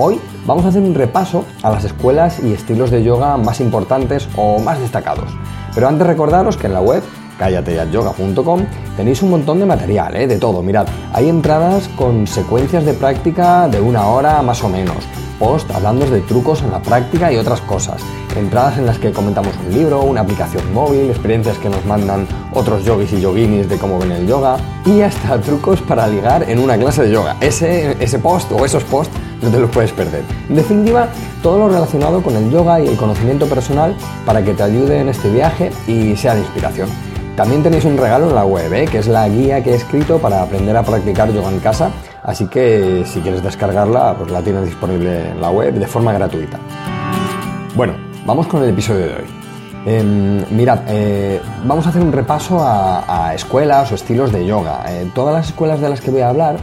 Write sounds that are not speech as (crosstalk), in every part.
Hoy vamos a hacer un repaso a las escuelas y estilos de yoga más importantes o más destacados. Pero antes recordaros que en la web callateyayoga.com tenéis un montón de material, ¿eh? de todo. Mirad, hay entradas con secuencias de práctica de una hora más o menos, post hablando de trucos en la práctica y otras cosas, entradas en las que comentamos un libro, una aplicación móvil, experiencias que nos mandan otros yogis y yoginis de cómo ven el yoga y hasta trucos para ligar en una clase de yoga. Ese, ese post o esos posts (laughs) no te los puedes perder. En definitiva, todo lo relacionado con el yoga y el conocimiento personal para que te ayude en este viaje y sea de inspiración. También tenéis un regalo en la web, ¿eh? que es la guía que he escrito para aprender a practicar yoga en casa, así que si quieres descargarla, pues la tienes disponible en la web de forma gratuita. Bueno, vamos con el episodio de hoy. Em, mirad, eh, vamos a hacer un repaso a, escuelas o estilos de yoga. Eh, todas las escuelas de las que voy a hablar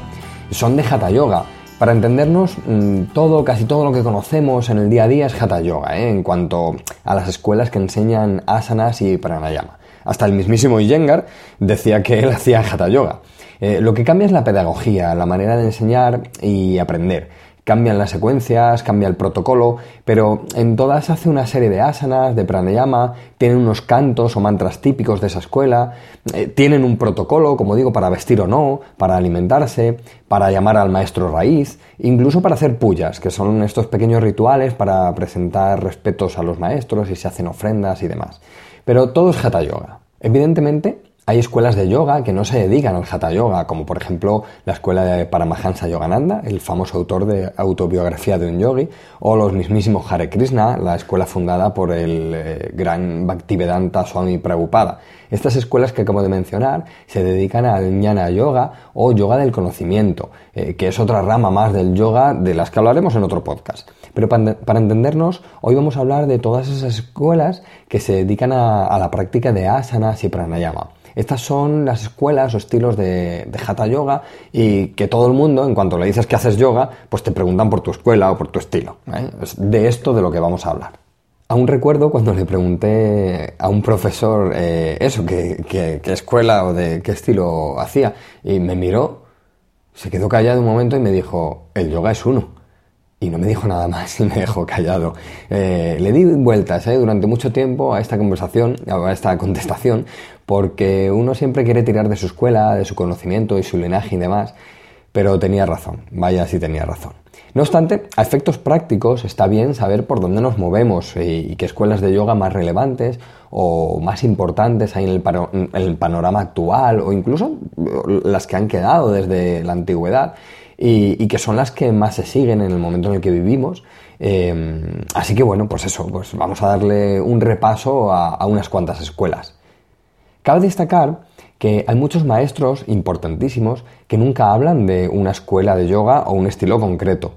son de Hatha Yoga, para entendernos, mm, todo, casi todo lo que conocemos en el día a día es Hatha Yoga, ¿eh? en cuanto a las escuelas que enseñan asanas y pranayama. Hasta el mismísimo Iyengar decía que él hacía Hatha Yoga. Eh, lo que cambia es la pedagogía, la manera de enseñar y aprender cambian las secuencias, cambia el protocolo, pero en todas hace una serie de asanas, de pranayama, tienen unos cantos o mantras típicos de esa escuela, eh, tienen un protocolo, como digo, para vestir o no, para alimentarse, para llamar al maestro raíz, incluso para hacer pullas, que son estos pequeños rituales para presentar respetos a los maestros y se hacen ofrendas y demás. Pero todo es hatha yoga. Evidentemente, hay escuelas de yoga que no se dedican al hatha yoga, como por ejemplo la escuela de Paramahansa Yogananda, el famoso autor de autobiografía de un yogi, o los mismísimos Hare Krishna, la escuela fundada por el eh, gran Bhaktivedanta Swami Prabhupada. Estas escuelas que acabo de mencionar se dedican al jnana yoga o yoga del conocimiento, eh, que es otra rama más del yoga de las que hablaremos en otro podcast. Pero para, entendernos, hoy vamos a hablar de todas esas escuelas que se dedican a la práctica de asanas y pranayama. Estas son las escuelas o estilos de, Hatha Yoga y que todo el mundo, en cuanto le dices que haces yoga, pues te preguntan por tu escuela o por tu estilo. ¿eh? Es de esto de lo que vamos a hablar. Aún recuerdo cuando le pregunté a un profesor eh, eso, qué escuela o de qué estilo hacía, y me miró, se quedó callado un momento y me dijo, el yoga es uno y no me dijo nada más y me dejó callado. Eh, le di vueltas eh, durante mucho tiempo a esta conversación, a esta contestación, porque uno siempre quiere tirar de su escuela, de su conocimiento y su linaje y demás, pero tenía razón, vaya si tenía razón. No obstante, a efectos prácticos está bien saber por dónde nos movemos y, qué escuelas de yoga más relevantes o más importantes hay en el, panorama actual o incluso las que han quedado desde la antigüedad y, que son las que más se siguen en el momento en el que vivimos. Em, así que bueno, pues eso, pues vamos a darle un repaso a, unas cuantas escuelas. Cabe destacar que hay muchos maestros importantísimos que nunca hablan de una escuela de yoga o un estilo concreto.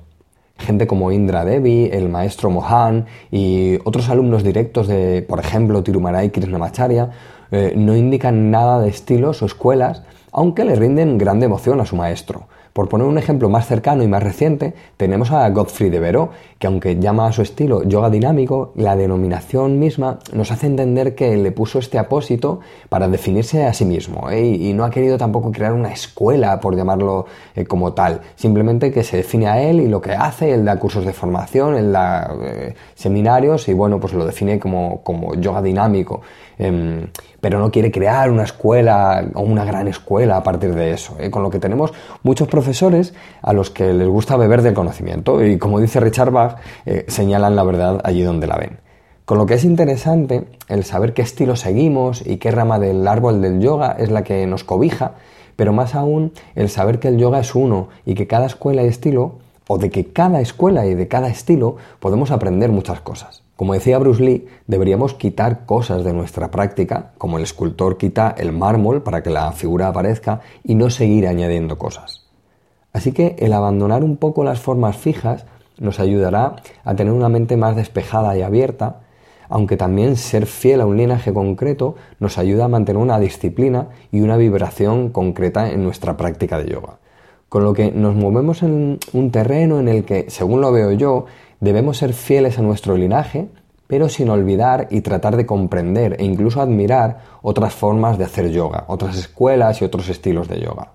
Gente como Indra Devi, el maestro Mohan y otros alumnos directos de, por ejemplo, Tirumarai Krishnamacharya, eh, no indican nada de estilos o escuelas, aunque le rinden gran devoción a su maestro. Por poner un ejemplo más cercano y más reciente, tenemos a Godfrey de Veró, que aunque llama a su estilo yoga dinámico, la denominación misma nos hace entender que le puso este apósito para definirse a sí mismo ¿eh? y, no ha querido tampoco crear una escuela, por llamarlo eh, como tal, simplemente que se define a él y lo que hace, él da cursos de formación, él da eh, seminarios y bueno, pues lo define como, como yoga dinámico. Em, pero no quiere crear una escuela o una gran escuela a partir de eso. ¿eh? Con lo que tenemos muchos profesores a los que les gusta beber del conocimiento y como dice Richard Bach, eh, señalan la verdad allí donde la ven. Con lo que es interesante el saber qué estilo seguimos y qué rama del árbol del yoga es la que nos cobija, pero más aún el saber que el yoga es uno y que cada escuela y estilo, o de que cada escuela y de cada estilo podemos aprender muchas cosas. Como decía Bruce Lee, deberíamos quitar cosas de nuestra práctica, como el escultor quita el mármol para que la figura aparezca, y no seguir añadiendo cosas. Así que el abandonar un poco las formas fijas nos ayudará a tener una mente más despejada y abierta, aunque también ser fiel a un linaje concreto nos ayuda a mantener una disciplina y una vibración concreta en nuestra práctica de yoga. Con lo que nos movemos en un terreno en el que, según lo veo yo, debemos ser fieles a nuestro linaje, pero sin olvidar y tratar de comprender e incluso admirar otras formas de hacer yoga, otras escuelas y otros estilos de yoga.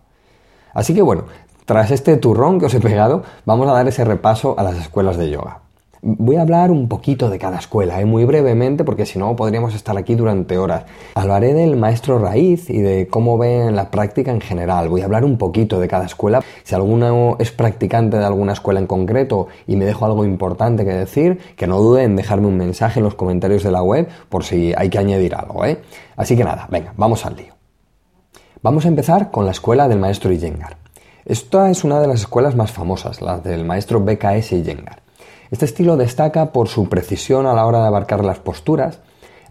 Así que bueno, tras este turrón que os he pegado, vamos a dar ese repaso a las escuelas de yoga. Voy a hablar un poquito de cada escuela, ¿eh? muy brevemente, porque si no podríamos estar aquí durante horas. Hablaré del maestro raíz y de cómo ve la práctica en general. Voy a hablar un poquito de cada escuela. Si alguno es practicante de alguna escuela en concreto y me dejo algo importante que decir, que no dude en dejarme un mensaje en los comentarios de la web por si hay que añadir algo. ¿eh? Así que nada, venga, vamos al lío. Vamos a empezar con la escuela del maestro Iyengar. Esta es una de las escuelas más famosas, la del maestro BKS Iyengar. Este estilo destaca por su precisión a la hora de abarcar las posturas,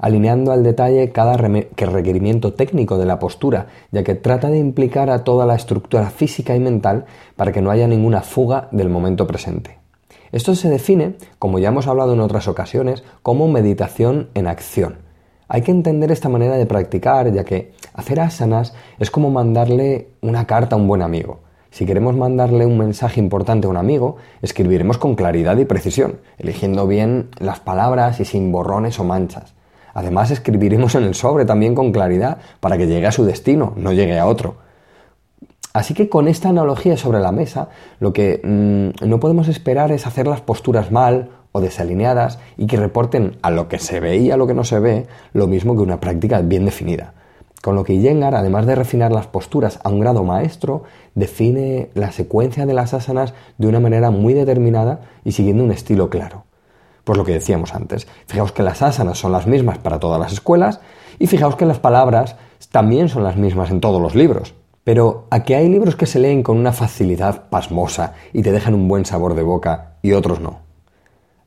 alineando al detalle cada requerimiento técnico de la postura, ya que trata de implicar a toda la estructura física y mental para que no haya ninguna fuga del momento presente. Esto se define, como ya hemos hablado en otras ocasiones, como meditación en acción. Hay que entender esta manera de practicar, ya que hacer asanas es como mandarle una carta a un buen amigo. Si queremos mandarle un mensaje importante a un amigo, escribiremos con claridad y precisión, eligiendo bien las palabras y sin borrones o manchas. Además, escribiremos en el sobre también con claridad para que llegue a su destino, no llegue a otro. Así que con esta analogía sobre la mesa, lo que mm, no podemos esperar es hacer las posturas mal o desalineadas y que reporten a lo que se ve y a lo que no se ve lo mismo que una práctica bien definida. Con lo que Iyengar, además de refinar las posturas a un grado maestro, define la secuencia de las asanas de una manera muy determinada y siguiendo un estilo claro. Pues lo que decíamos antes, fijaos que las asanas son las mismas para todas las escuelas y fijaos que las palabras también son las mismas en todos los libros. Pero aquí hay libros que se leen con una facilidad pasmosa y te dejan un buen sabor de boca y otros no.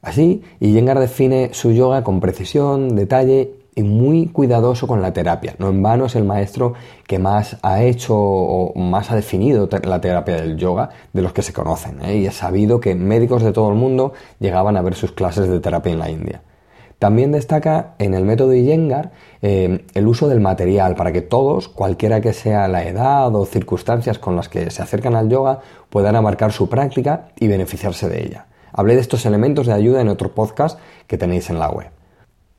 Así, Iyengar define su yoga con precisión, detalle y muy cuidadoso con la terapia. No en vano es el maestro que más ha hecho o más ha definido la terapia del yoga de los que se conocen. ¿eh? Y es sabido que médicos de todo el mundo llegaban a ver sus clases de terapia en la India. También destaca en el método Iyengar eh, el uso del material para que todos, cualquiera que sea la edad o circunstancias con las que se acercan al yoga, puedan abarcar su práctica y beneficiarse de ella. Hablé de estos elementos de ayuda en otro podcast que tenéis en la web.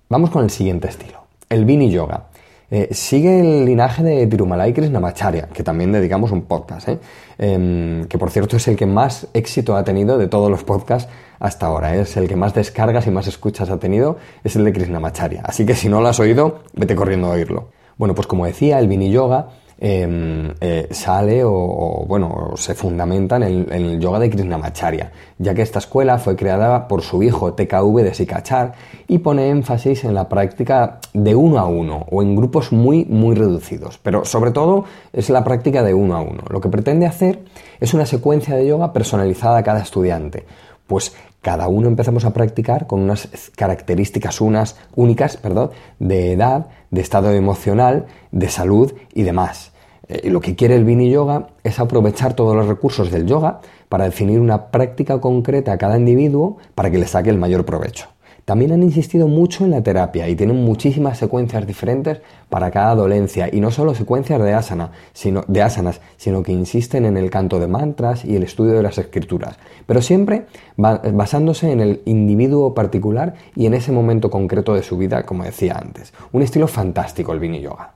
Vamos con el siguiente estilo, el Vini Yoga. Eh, sigue el linaje de Tirumalai Krishnamacharya, que también dedicamos un podcast, ¿eh? em, que por cierto es el que más éxito ha tenido de todos los podcasts hasta ahora, ¿eh? es el que más descargas y más escuchas ha tenido, es el de Krishnamacharya. Así que si no lo has oído, vete corriendo a oírlo. Bueno, pues como decía, el Vini Yoga Em, eh, sale o, bueno, se fundamenta en el, yoga de Krishnamacharya, ya que esta escuela fue creada por su hijo TKV de Sikachar y pone énfasis en la práctica de uno a uno o en grupos muy, muy reducidos, pero sobre todo es la práctica de uno a uno. Lo que pretende hacer es una secuencia de yoga personalizada a cada estudiante, pues cada uno empezamos a practicar con unas características unas únicas, perdón, de edad, de estado emocional, de salud y demás. Eh, lo que quiere el Vini Yoga es aprovechar todos los recursos del yoga para definir una práctica concreta a cada individuo para que le saque el mayor provecho. También han insistido mucho en la terapia y tienen muchísimas secuencias diferentes para cada dolencia y no solo secuencias de, asana, sino, de asanas, sino que insisten en el canto de mantras y el estudio de las escrituras, pero siempre basándose en el individuo particular y en ese momento concreto de su vida, como decía antes. Un estilo fantástico el Vini Yoga.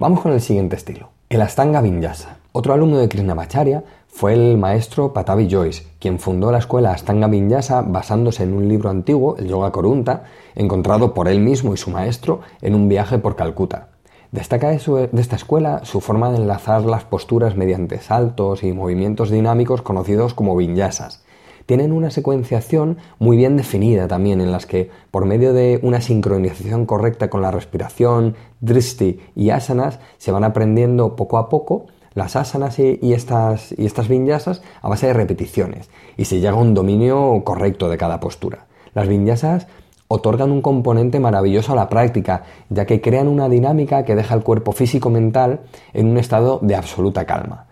Vamos con el siguiente estilo, el Astanga Vinyasa. Otro alumno de Krishnamacharya fue el maestro Patavi Joyce, quien fundó la escuela Astanga Vinyasa basándose en un libro antiguo, el Yoga Korunta, encontrado por él mismo y su maestro en un viaje por Calcuta. Destaca de, de, esta escuela su forma de enlazar las posturas mediante saltos y movimientos dinámicos conocidos como vinyasas. Tienen una secuenciación muy bien definida también, en las que, por medio de una sincronización correcta con la respiración, drishti y asanas, se van aprendiendo poco a poco las asanas y, estas, y estas vinyasas a base de repeticiones y se llega a un dominio correcto de cada postura. Las vinyasas otorgan un componente maravilloso a la práctica, ya que crean una dinámica que deja el cuerpo físico-mental en un estado de absoluta calma.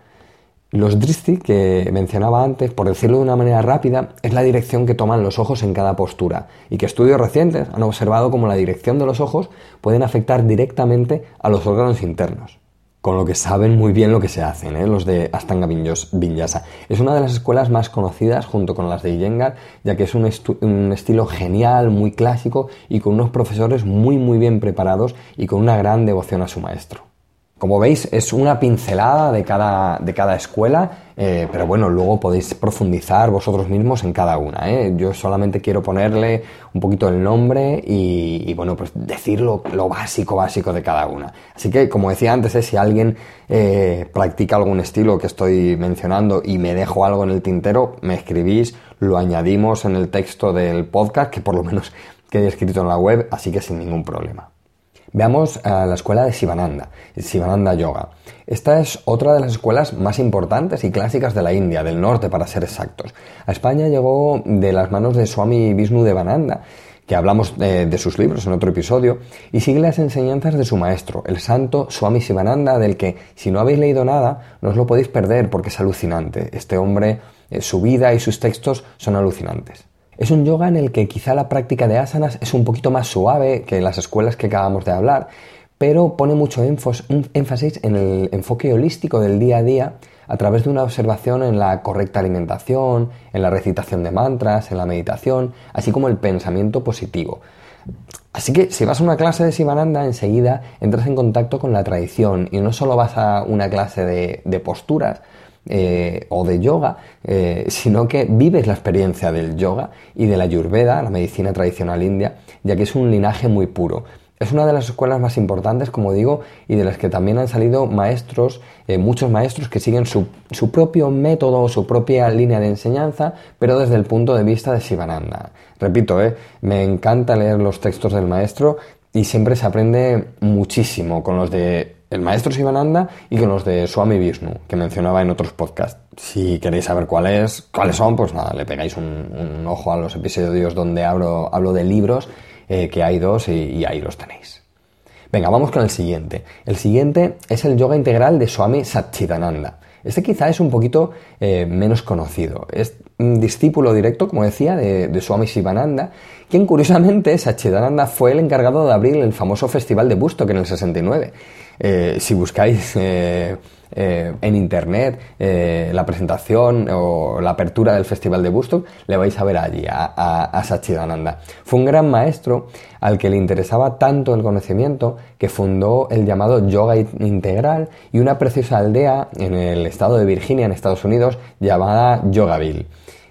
Los dristi que mencionaba antes, por decirlo de una manera rápida, es la dirección que toman los ojos en cada postura y que estudios recientes han observado cómo la dirección de los ojos pueden afectar directamente a los órganos internos. Con lo que saben muy bien lo que se hacen, ¿eh? los de Astanga Vinyasa. Es una de las escuelas más conocidas junto con las de Iyengar, ya que es un, un estilo genial, muy clásico y con unos profesores muy muy bien preparados y con una gran devoción a su maestro. Como veis, es una pincelada de cada, de cada escuela, eh, pero bueno, luego podéis profundizar vosotros mismos en cada una. ¿eh? Yo solamente quiero ponerle un poquito el nombre y, bueno, pues decir lo, básico, básico de cada una. Así que, como decía antes, ¿eh? si alguien practica algún estilo que estoy mencionando y me dejo algo en el tintero, me escribís, lo añadimos en el texto del podcast, que por lo menos quede escrito en la web, así que sin ningún problema. Veamos a la escuela de Sivananda, Sivananda Yoga. Esta es otra de las escuelas más importantes y clásicas de la India, del norte para ser exactos. A España llegó de las manos de Swami Vishnu Devananda, que hablamos de, de, sus libros en otro episodio, y sigue las enseñanzas de su maestro, el santo Swami Sivananda, del que si no habéis leído nada, no os lo podéis perder porque es alucinante. Este hombre, eh, su vida y sus textos son alucinantes. Es un yoga en el que quizá la práctica de asanas es un poquito más suave que las escuelas que acabamos de hablar, pero pone mucho énfasis en el enfoque holístico del día a día a través de una observación en la correcta alimentación, en la recitación de mantras, en la meditación, así como el pensamiento positivo. Así que si vas a una clase de Sivananda, enseguida entras en contacto con la tradición y no solo vas a una clase de, de posturas, eh, o de yoga, eh, sino que vives la experiencia del yoga y de la ayurveda, la medicina tradicional india, ya que es un linaje muy puro. Es una de las escuelas más importantes, como digo, y de las que también han salido maestros, eh, muchos maestros que siguen su, propio método, su propia línea de enseñanza, pero desde el punto de vista de Sivananda. Repito, me encanta leer los textos del maestro y siempre se aprende muchísimo con los de el maestro Sivananda y con los de Swami Vishnu, que mencionaba en otros podcasts. Si queréis saber cuáles, cuáles son, pues nada, le pegáis un, ojo a los episodios donde hablo, hablo de libros, eh, que hay dos y, ahí los tenéis. Venga, vamos con el siguiente. El siguiente es el yoga integral de Swami Satchidananda. Este quizá es un poquito eh, menos conocido. Es un discípulo directo, como decía, de, de Swami Sivananda, quien curiosamente, Satchidananda fue el encargado de abrir el famoso festival de Busto, que en el 69. Eh, si buscáis eh, eh, en internet la presentación o la apertura del Festival de Woodstock, le vais a ver allí, a, a, Sachidananda. Fue un gran maestro al que le interesaba tanto el conocimiento que fundó el llamado Yoga Integral y una preciosa aldea en el estado de Virginia, en Estados Unidos, llamada Yogaville.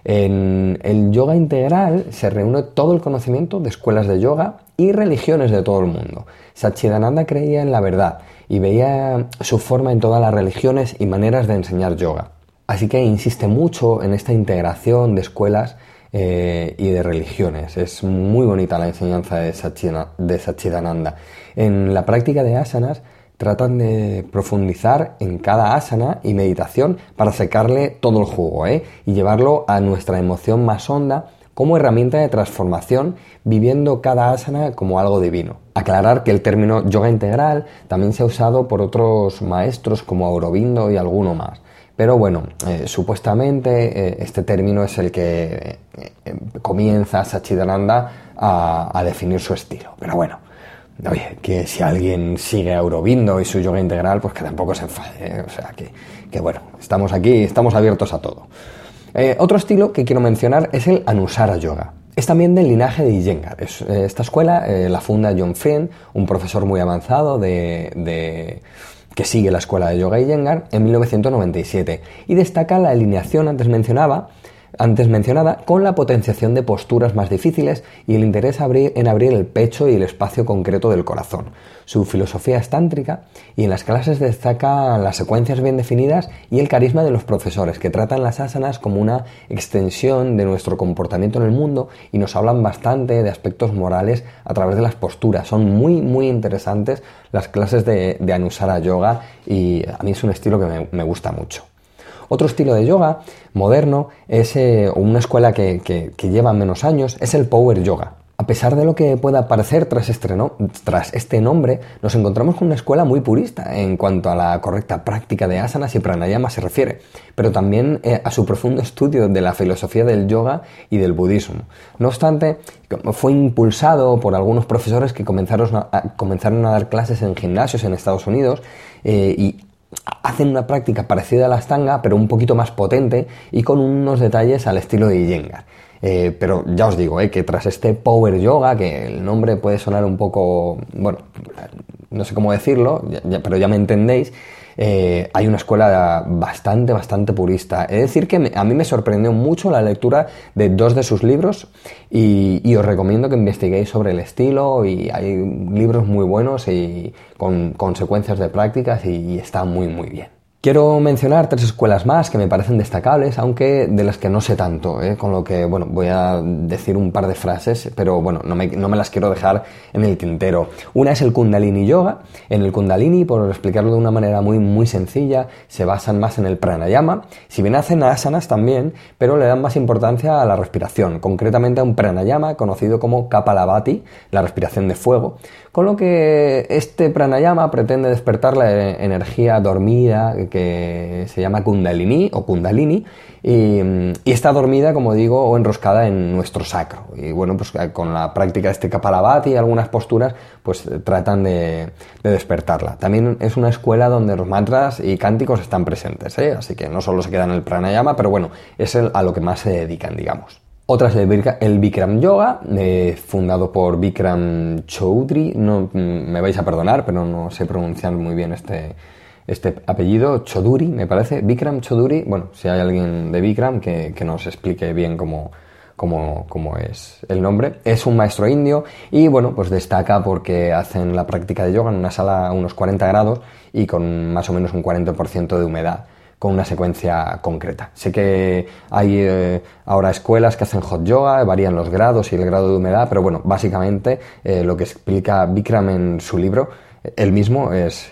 En el yoga integral se reúne todo el conocimiento de escuelas de yoga y religiones de todo el mundo. Sachidananda creía en la verdad y veía su forma en todas las religiones y maneras de enseñar yoga. Así que insiste mucho en esta integración de escuelas eh, y de religiones. Es muy bonita la enseñanza de, Sachidananda. En la práctica de asanas tratan de profundizar en cada asana y meditación para secarle todo el jugo ¿eh? y llevarlo a nuestra emoción más honda como herramienta de transformación, viviendo cada asana como algo divino. Aclarar que el término yoga integral también se ha usado por otros maestros como Aurobindo y alguno más. Pero bueno, eh, supuestamente eh, este término es el que eh, comienza Sachidananda a, a, definir su estilo. Pero bueno, oye, que si alguien sigue a Aurobindo y su yoga integral, pues que tampoco se enfade. O sea, que, que bueno, estamos aquí, estamos abiertos a todo. Eh, otro estilo que quiero mencionar es el Anusara Yoga. Es también del linaje de Iyengar. Eh, esta escuela eh, la funda John Friend, un profesor muy avanzado de, que sigue la escuela de yoga Iyengar, en 1997 y destaca la alineación antes mencionaba antes mencionada, con la potenciación de posturas más difíciles y el interés en abrir el pecho y el espacio concreto del corazón. Su filosofía es tántrica y en las clases destaca las secuencias bien definidas y el carisma de los profesores, que tratan las asanas como una extensión de nuestro comportamiento en el mundo y nos hablan bastante de aspectos morales a través de las posturas. Son muy, muy interesantes las clases de, Anusara Yoga y a mí es un estilo que me gusta mucho. Otro estilo de yoga moderno es eh, una escuela que, lleva menos años, es el Power Yoga. A pesar de lo que pueda parecer tras este, tras este, nombre, nos encontramos con una escuela muy purista en cuanto a la correcta práctica de asanas y pranayama se refiere, pero también eh, a su profundo estudio de la filosofía del yoga y del budismo. No obstante, fue impulsado por algunos profesores que comenzaron a, comenzaron a dar clases en gimnasios en Estados Unidos eh, y hacen una práctica parecida a la Astanga, pero un poquito más potente y con unos detalles al estilo de Iyengar. Eh, pero ya os digo, eh, que tras este Power Yoga, que el nombre puede sonar un poco, bueno, no sé cómo decirlo, pero ya me entendéis, eh, hay una escuela bastante, bastante purista. Es decir, que a mí me sorprendió mucho la lectura de dos de sus libros y, os recomiendo que investiguéis sobre el estilo y hay libros muy buenos y con consecuencias de prácticas y, y está muy, muy bien. Quiero mencionar tres escuelas más que me parecen destacables, aunque de las que no sé tanto, ¿eh? con lo que, bueno, voy a decir un par de frases, pero bueno, no me, no me, las quiero dejar en el tintero. Una es el Kundalini Yoga. En el Kundalini, por explicarlo de una manera muy, muy sencilla, se basan más en el pranayama, si bien hacen asanas también, pero le dan más importancia a la respiración, concretamente a un pranayama conocido como Kapalabhati, la respiración de fuego, con lo que este pranayama pretende despertar la energía dormida que se llama kundalini o kundalini y, está dormida, como digo, o enroscada en nuestro sacro. Y bueno, pues con la práctica de este kapalabhati y algunas posturas, pues tratan de, despertarla. También es una escuela donde los mantras y cánticos están presentes, ¿eh? así que no solo se quedan en el pranayama, pero bueno, es a lo que más se dedican, digamos. Otra es el Bikram Yoga, eh, fundado por Bikram Choudhury. No, mm, me vais a perdonar, pero no sé pronunciar muy bien este, este apellido. Choduri, me parece. Bikram Choduri. Bueno, si hay alguien de Bikram que, nos explique bien cómo, cómo, es el nombre. Es un maestro indio y, bueno, pues destaca porque hacen la práctica de yoga en una sala a unos 40 grados y con más o menos un 40% de humedad con una secuencia concreta. Sé que hay eh, ahora escuelas que hacen hot yoga, varían los grados y el grado de humedad, pero bueno, básicamente eh, lo que explica Bikram en su libro, él mismo es,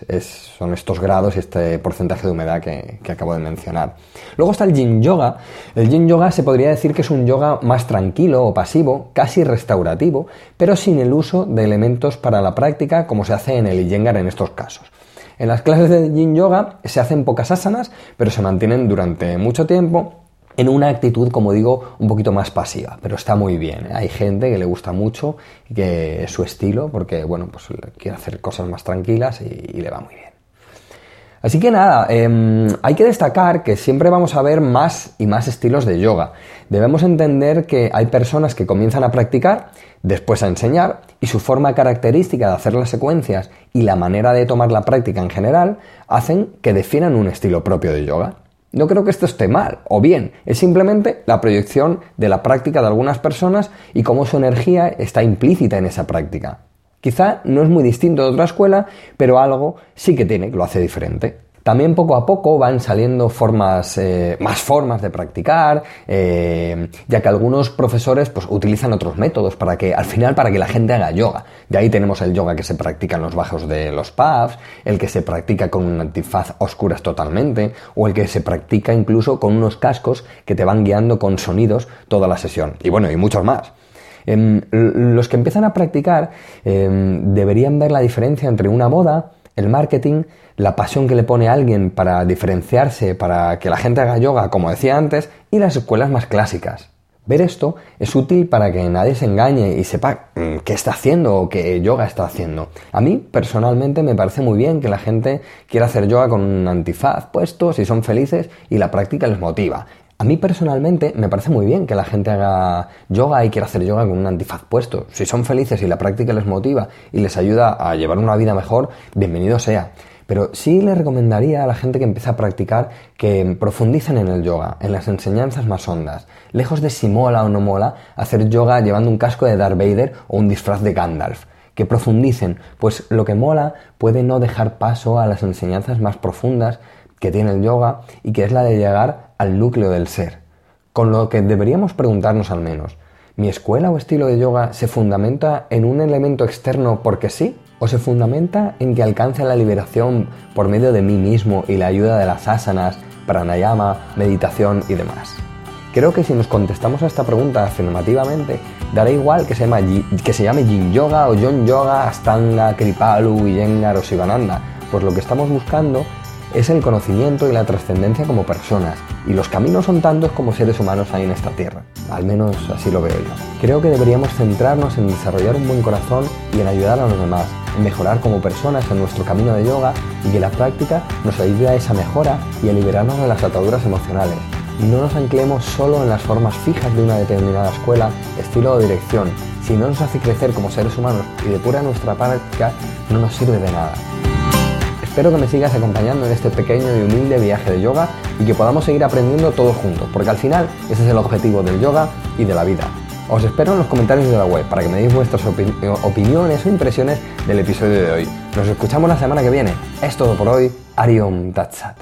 son estos grados y este porcentaje de humedad que, que, acabo de mencionar. Luego está el yin yoga. El yin yoga se podría decir que es un yoga más tranquilo o pasivo, casi restaurativo, pero sin el uso de elementos para la práctica como se hace en el Iyengar en estos casos. En las clases de Yin Yoga se hacen pocas asanas, pero se mantienen durante mucho tiempo en una actitud, como digo, un poquito más pasiva, pero está muy bien. Hay gente que le gusta mucho que es su estilo, porque bueno, pues quiere hacer cosas más tranquilas y, le va muy bien. Así que nada, em, hay que destacar que siempre vamos a ver más y más estilos de yoga. Debemos entender que hay personas que comienzan a practicar, después a enseñar, y su forma característica de hacer las secuencias y la manera de tomar la práctica en general hacen que definan un estilo propio de yoga. No creo que esto esté mal, o bien, es simplemente la proyección de la práctica de algunas personas y cómo su energía está implícita en esa práctica. Quizá no es muy distinto de otra escuela, pero algo sí que tiene que lo hace diferente. También poco a poco van saliendo formas, eh, más formas de practicar, eh, ya que algunos profesores pues, utilizan otros métodos para que, al final, para que la gente haga yoga. De ahí tenemos el yoga que se practica en los bajos de los pubs, el que se practica con un antifaz oscuras totalmente, o el que se practica incluso con unos cascos que te van guiando con sonidos toda la sesión. Y bueno, y muchos más. Em, los que empiezan a practicar em, deberían ver la diferencia entre una moda, el marketing, la pasión que le pone a alguien para diferenciarse, para que la gente haga yoga, como decía antes, y las escuelas más clásicas. Ver esto es útil para que nadie se engañe y sepa mm, qué está haciendo o qué yoga está haciendo. A mí, personalmente, me parece muy bien que la gente quiera hacer yoga con un antifaz puesto, si son felices y la práctica les motiva. A mí personalmente me parece muy bien que la gente haga yoga y quiera hacer yoga con un antifaz puesto. Si son felices y la práctica les motiva y les ayuda a llevar una vida mejor, bienvenido sea. Pero sí le recomendaría a la gente que empieza a practicar que profundicen en el yoga, en las enseñanzas más hondas. Lejos de si mola o no mola hacer yoga llevando un casco de Darth Vader o un disfraz de Gandalf. Que profundicen, pues lo que mola puede no dejar paso a las enseñanzas más profundas que tiene el yoga y que es la de llegar al núcleo del ser. Con lo que deberíamos preguntarnos al menos, ¿mi escuela o estilo de yoga se fundamenta en un elemento externo porque sí? ¿O se fundamenta en que alcance la liberación por medio de mí mismo y la ayuda de las asanas, pranayama, meditación y demás? Creo que si nos contestamos a esta pregunta afirmativamente, dará igual que se, llame, que Yin Yoga o Yon Yoga, Astanga, Kripalu, Iyengar o Sivananda, pues lo que estamos buscando es el conocimiento y la trascendencia como personas, y los caminos son tantos como seres humanos hay en esta tierra, al menos así lo veo yo. Creo que deberíamos centrarnos en desarrollar un buen corazón y en ayudar a los demás, en mejorar como personas en nuestro camino de yoga y que la práctica nos ayude a esa mejora y a liberarnos de las ataduras emocionales, no nos anclemos solo en las formas fijas de una determinada escuela, estilo o dirección. Si no nos hace crecer como seres humanos y depura nuestra práctica, no nos sirve de nada. Espero que me sigas acompañando en este pequeño y humilde viaje de yoga y que podamos seguir aprendiendo todos juntos, porque al final ese es el objetivo del yoga y de la vida. Os espero en los comentarios de la web para que me deis vuestras opiniones o impresiones del episodio de hoy. Nos escuchamos la semana que viene. Es todo por hoy. Ariom Tatsat.